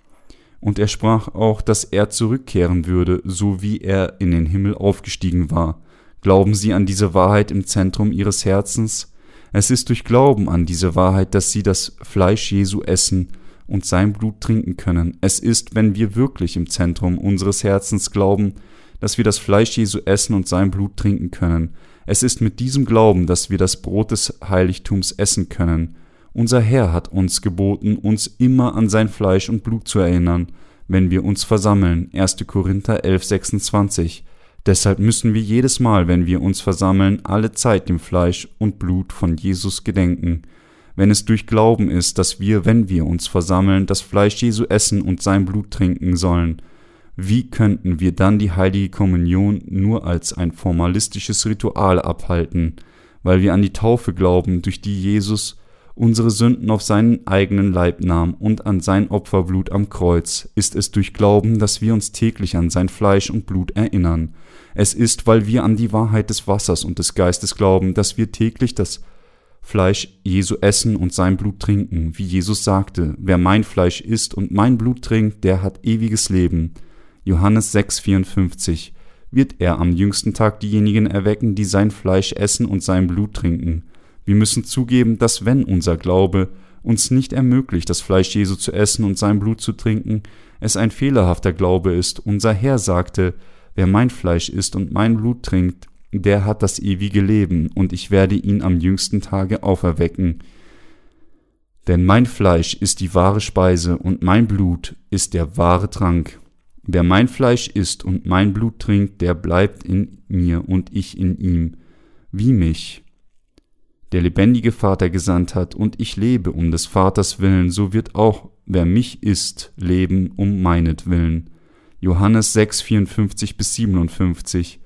Und er sprach auch, dass er zurückkehren würde, so wie er in den Himmel aufgestiegen war. Glauben Sie an diese Wahrheit im Zentrum Ihres Herzens? Es ist durch Glauben an diese Wahrheit, dass Sie das Fleisch Jesu essen und sein Blut trinken können. Es ist, wenn wir wirklich im Zentrum unseres Herzens glauben, dass wir das Fleisch Jesu essen und sein Blut trinken können. Es ist mit diesem Glauben, dass wir das Brot des Heiligtums essen können. Unser Herr hat uns geboten, uns immer an sein Fleisch und Blut zu erinnern, wenn wir uns versammeln. 1. Korinther 11, 26. Deshalb müssen wir jedes Mal, wenn wir uns versammeln, alle Zeit dem Fleisch und Blut von Jesus gedenken. Wenn es durch Glauben ist, dass wir, wenn wir uns versammeln, das Fleisch Jesu essen und sein Blut trinken sollen, wie könnten wir dann die heilige Kommunion nur als ein formalistisches Ritual abhalten, weil wir an die Taufe glauben, durch die Jesus unsere Sünden auf seinen eigenen Leib nahm und an sein Opferblut am Kreuz, ist es durch Glauben, dass wir uns täglich an sein Fleisch und Blut erinnern. Es ist, weil wir an die Wahrheit des Wassers und des Geistes glauben, dass wir täglich das Fleisch Jesu essen und sein Blut trinken, wie Jesus sagte, wer mein Fleisch isst und mein Blut trinkt, der hat ewiges Leben. Johannes 6,54 wird er am jüngsten Tag diejenigen erwecken, die sein Fleisch essen und sein Blut trinken. Wir müssen zugeben, dass wenn unser Glaube uns nicht ermöglicht, das Fleisch Jesu zu essen und sein Blut zu trinken, es ein fehlerhafter Glaube ist. Unser Herr sagte, wer mein Fleisch isst und mein Blut trinkt, der hat das ewige Leben, und ich werde ihn am jüngsten Tage auferwecken. Denn mein Fleisch ist die wahre Speise und mein Blut ist der wahre Trank. Wer mein Fleisch isst und mein Blut trinkt, der bleibt in mir und ich in ihm, wie mich. Der lebendige Vater gesandt hat und ich lebe um des Vaters willen, so wird auch wer mich isst, leben um meinetwillen. Johannes 6, 54 bis 57.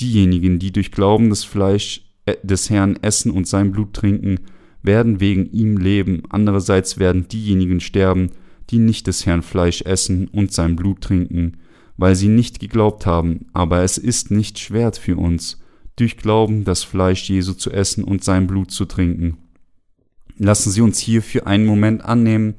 Diejenigen, die durch Glauben das Fleisch äh, des Herrn essen und sein Blut trinken, werden wegen ihm leben, andererseits werden diejenigen sterben, die nicht des Herrn Fleisch essen und sein Blut trinken, weil sie nicht geglaubt haben, aber es ist nicht schwer für uns, durch Glauben das Fleisch Jesu zu essen und sein Blut zu trinken. Lassen Sie uns hier für einen Moment annehmen,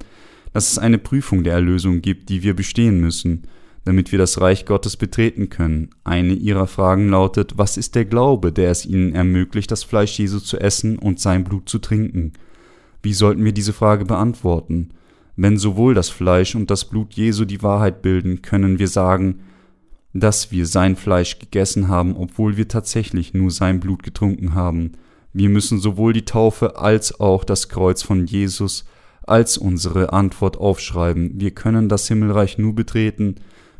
dass es eine Prüfung der Erlösung gibt, die wir bestehen müssen, damit wir das Reich Gottes betreten können. Eine ihrer Fragen lautet, was ist der Glaube, der es ihnen ermöglicht, das Fleisch Jesu zu essen und sein Blut zu trinken? Wie sollten wir diese Frage beantworten? Wenn sowohl das Fleisch und das Blut Jesu die Wahrheit bilden, können wir sagen, dass wir sein Fleisch gegessen haben, obwohl wir tatsächlich nur sein Blut getrunken haben. Wir müssen sowohl die Taufe als auch das Kreuz von Jesus als unsere Antwort aufschreiben. Wir können das Himmelreich nur betreten,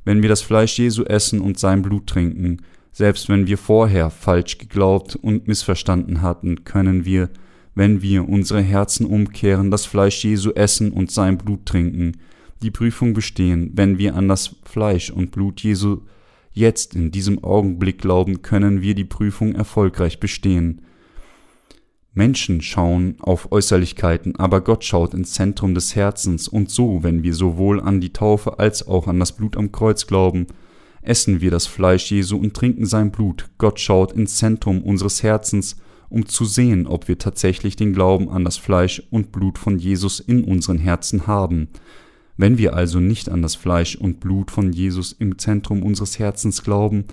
wenn wir das Fleisch Jesu essen und sein Blut trinken, selbst wenn wir vorher falsch geglaubt und missverstanden hatten, können wir, wenn wir unsere Herzen umkehren, das Fleisch Jesu essen und sein Blut trinken, die Prüfung bestehen, wenn wir an das Fleisch und Blut Jesu jetzt in diesem Augenblick glauben, können wir die Prüfung erfolgreich bestehen. Menschen schauen auf Äußerlichkeiten, aber Gott schaut ins Zentrum des Herzens, und so, wenn wir sowohl an die Taufe als auch an das Blut am Kreuz glauben, essen wir das Fleisch Jesu und trinken sein Blut. Gott schaut ins Zentrum unseres Herzens, um zu sehen, ob wir tatsächlich den Glauben an das Fleisch und Blut von Jesus in unseren Herzen haben. Wenn wir also nicht an das Fleisch und Blut von Jesus im Zentrum unseres Herzens glauben,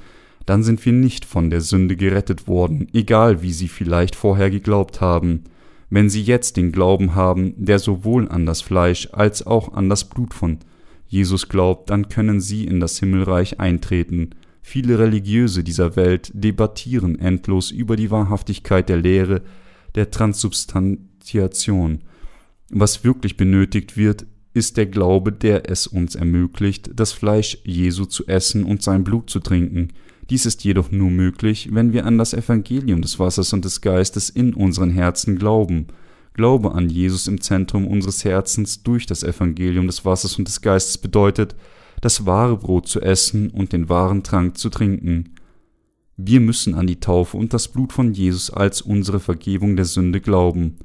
dann sind wir nicht von der Sünde gerettet worden, egal wie sie vielleicht vorher geglaubt haben. Wenn sie jetzt den Glauben haben, der sowohl an das Fleisch als auch an das Blut von Jesus glaubt, dann können sie in das Himmelreich eintreten. Viele Religiöse dieser Welt debattieren endlos über die Wahrhaftigkeit der Lehre der Transsubstantiation. Was wirklich benötigt wird, ist der Glaube, der es uns ermöglicht, das Fleisch Jesu zu essen und sein Blut zu trinken. Dies ist jedoch nur möglich, wenn wir an das Evangelium des Wassers und des Geistes in unseren Herzen glauben. Glaube an Jesus im Zentrum unseres Herzens durch das Evangelium des Wassers und des Geistes bedeutet, das wahre Brot zu essen und den wahren Trank zu trinken. Wir müssen an die Taufe und das Blut von Jesus als unsere Vergebung der Sünde glauben.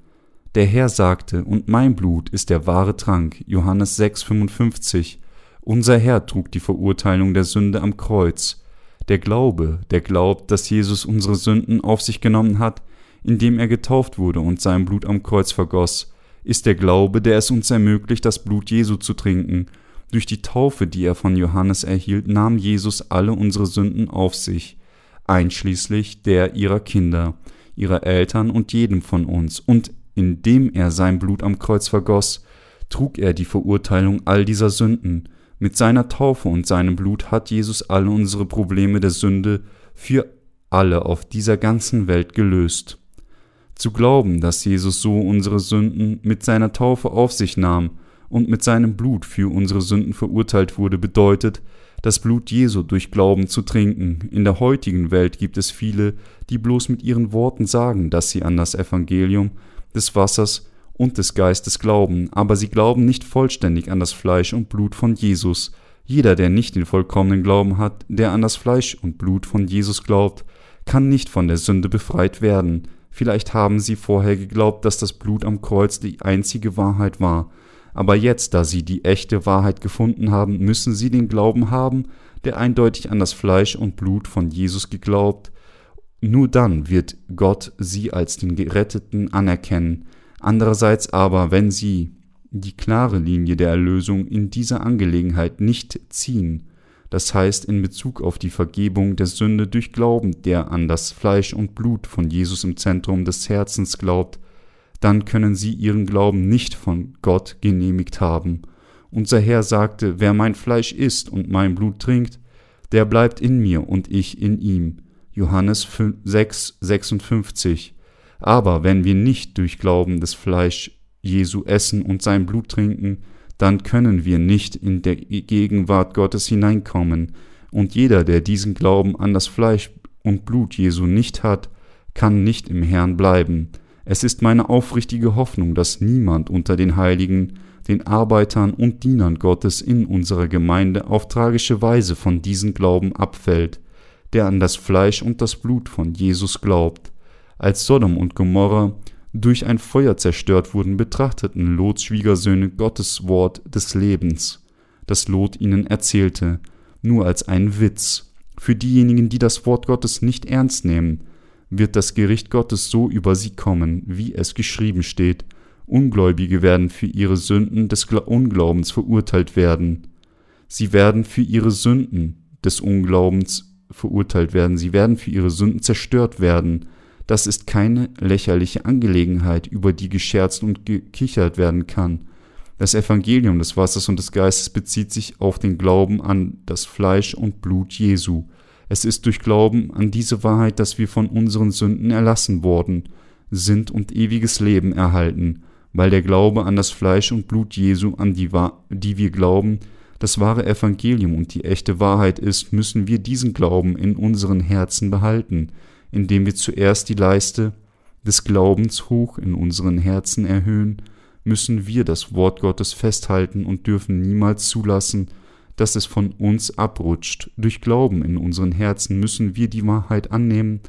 Der Herr sagte, und mein Blut ist der wahre Trank, Johannes 6,55. Unser Herr trug die Verurteilung der Sünde am Kreuz. Der Glaube, der glaubt, dass Jesus unsere Sünden auf sich genommen hat, indem er getauft wurde und sein Blut am Kreuz vergoss, ist der Glaube, der es uns ermöglicht, das Blut Jesu zu trinken. Durch die Taufe, die er von Johannes erhielt, nahm Jesus alle unsere Sünden auf sich, einschließlich der ihrer Kinder, ihrer Eltern und jedem von uns, und indem er sein Blut am Kreuz vergoss, trug er die Verurteilung all dieser Sünden, mit seiner Taufe und seinem Blut hat Jesus alle unsere Probleme der Sünde für alle auf dieser ganzen Welt gelöst. Zu glauben, dass Jesus so unsere Sünden mit seiner Taufe auf sich nahm und mit seinem Blut für unsere Sünden verurteilt wurde, bedeutet, das Blut Jesu durch Glauben zu trinken. In der heutigen Welt gibt es viele, die bloß mit ihren Worten sagen, dass sie an das Evangelium des Wassers und des Geistes glauben, aber sie glauben nicht vollständig an das Fleisch und Blut von Jesus. Jeder, der nicht den vollkommenen Glauben hat, der an das Fleisch und Blut von Jesus glaubt, kann nicht von der Sünde befreit werden. Vielleicht haben sie vorher geglaubt, dass das Blut am Kreuz die einzige Wahrheit war, aber jetzt, da sie die echte Wahrheit gefunden haben, müssen sie den Glauben haben, der eindeutig an das Fleisch und Blut von Jesus geglaubt. Nur dann wird Gott sie als den Geretteten anerkennen. Andererseits aber, wenn sie die klare Linie der Erlösung in dieser Angelegenheit nicht ziehen, das heißt in Bezug auf die Vergebung der Sünde durch Glauben, der an das Fleisch und Blut von Jesus im Zentrum des Herzens glaubt, dann können sie ihren Glauben nicht von Gott genehmigt haben. Unser Herr sagte, wer mein Fleisch isst und mein Blut trinkt, der bleibt in mir und ich in ihm. Johannes 6, 56. Aber wenn wir nicht durch Glauben das Fleisch Jesu essen und sein Blut trinken, dann können wir nicht in der Gegenwart Gottes hineinkommen, und jeder, der diesen Glauben an das Fleisch und Blut Jesu nicht hat, kann nicht im Herrn bleiben. Es ist meine aufrichtige Hoffnung, dass niemand unter den Heiligen, den Arbeitern und Dienern Gottes in unserer Gemeinde auf tragische Weise von diesem Glauben abfällt, der an das Fleisch und das Blut von Jesus glaubt. Als Sodom und Gomorra durch ein Feuer zerstört wurden, betrachteten Lots Schwiegersöhne Gottes Wort des Lebens, das Lot ihnen erzählte, nur als einen Witz. Für diejenigen, die das Wort Gottes nicht ernst nehmen, wird das Gericht Gottes so über sie kommen, wie es geschrieben steht. Ungläubige werden für ihre Sünden des Unglaubens verurteilt werden. Sie werden für ihre Sünden des Unglaubens verurteilt werden. Sie werden für ihre Sünden zerstört werden. Das ist keine lächerliche Angelegenheit, über die gescherzt und gekichert werden kann. Das Evangelium des Wassers und des Geistes bezieht sich auf den Glauben an das Fleisch und Blut Jesu. Es ist durch Glauben an diese Wahrheit, dass wir von unseren Sünden erlassen worden sind und ewiges Leben erhalten, weil der Glaube an das Fleisch und Blut Jesu, an die, die wir glauben, das wahre Evangelium und die echte Wahrheit ist, müssen wir diesen Glauben in unseren Herzen behalten indem wir zuerst die Leiste des Glaubens hoch in unseren Herzen erhöhen, müssen wir das Wort Gottes festhalten und dürfen niemals zulassen, dass es von uns abrutscht. Durch Glauben in unseren Herzen müssen wir die Wahrheit annehmen,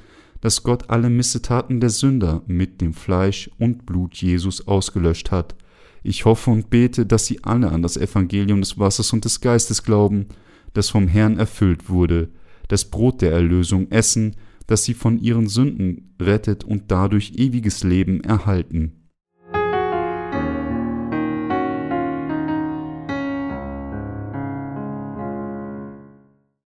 dass Gott alle Missetaten der Sünder mit dem Fleisch und Blut Jesus ausgelöscht hat. Ich hoffe und bete, dass Sie alle an das Evangelium des Wassers und des Geistes glauben, das vom Herrn erfüllt wurde, das Brot der Erlösung essen, dass sie von ihren Sünden rettet und dadurch ewiges Leben erhalten.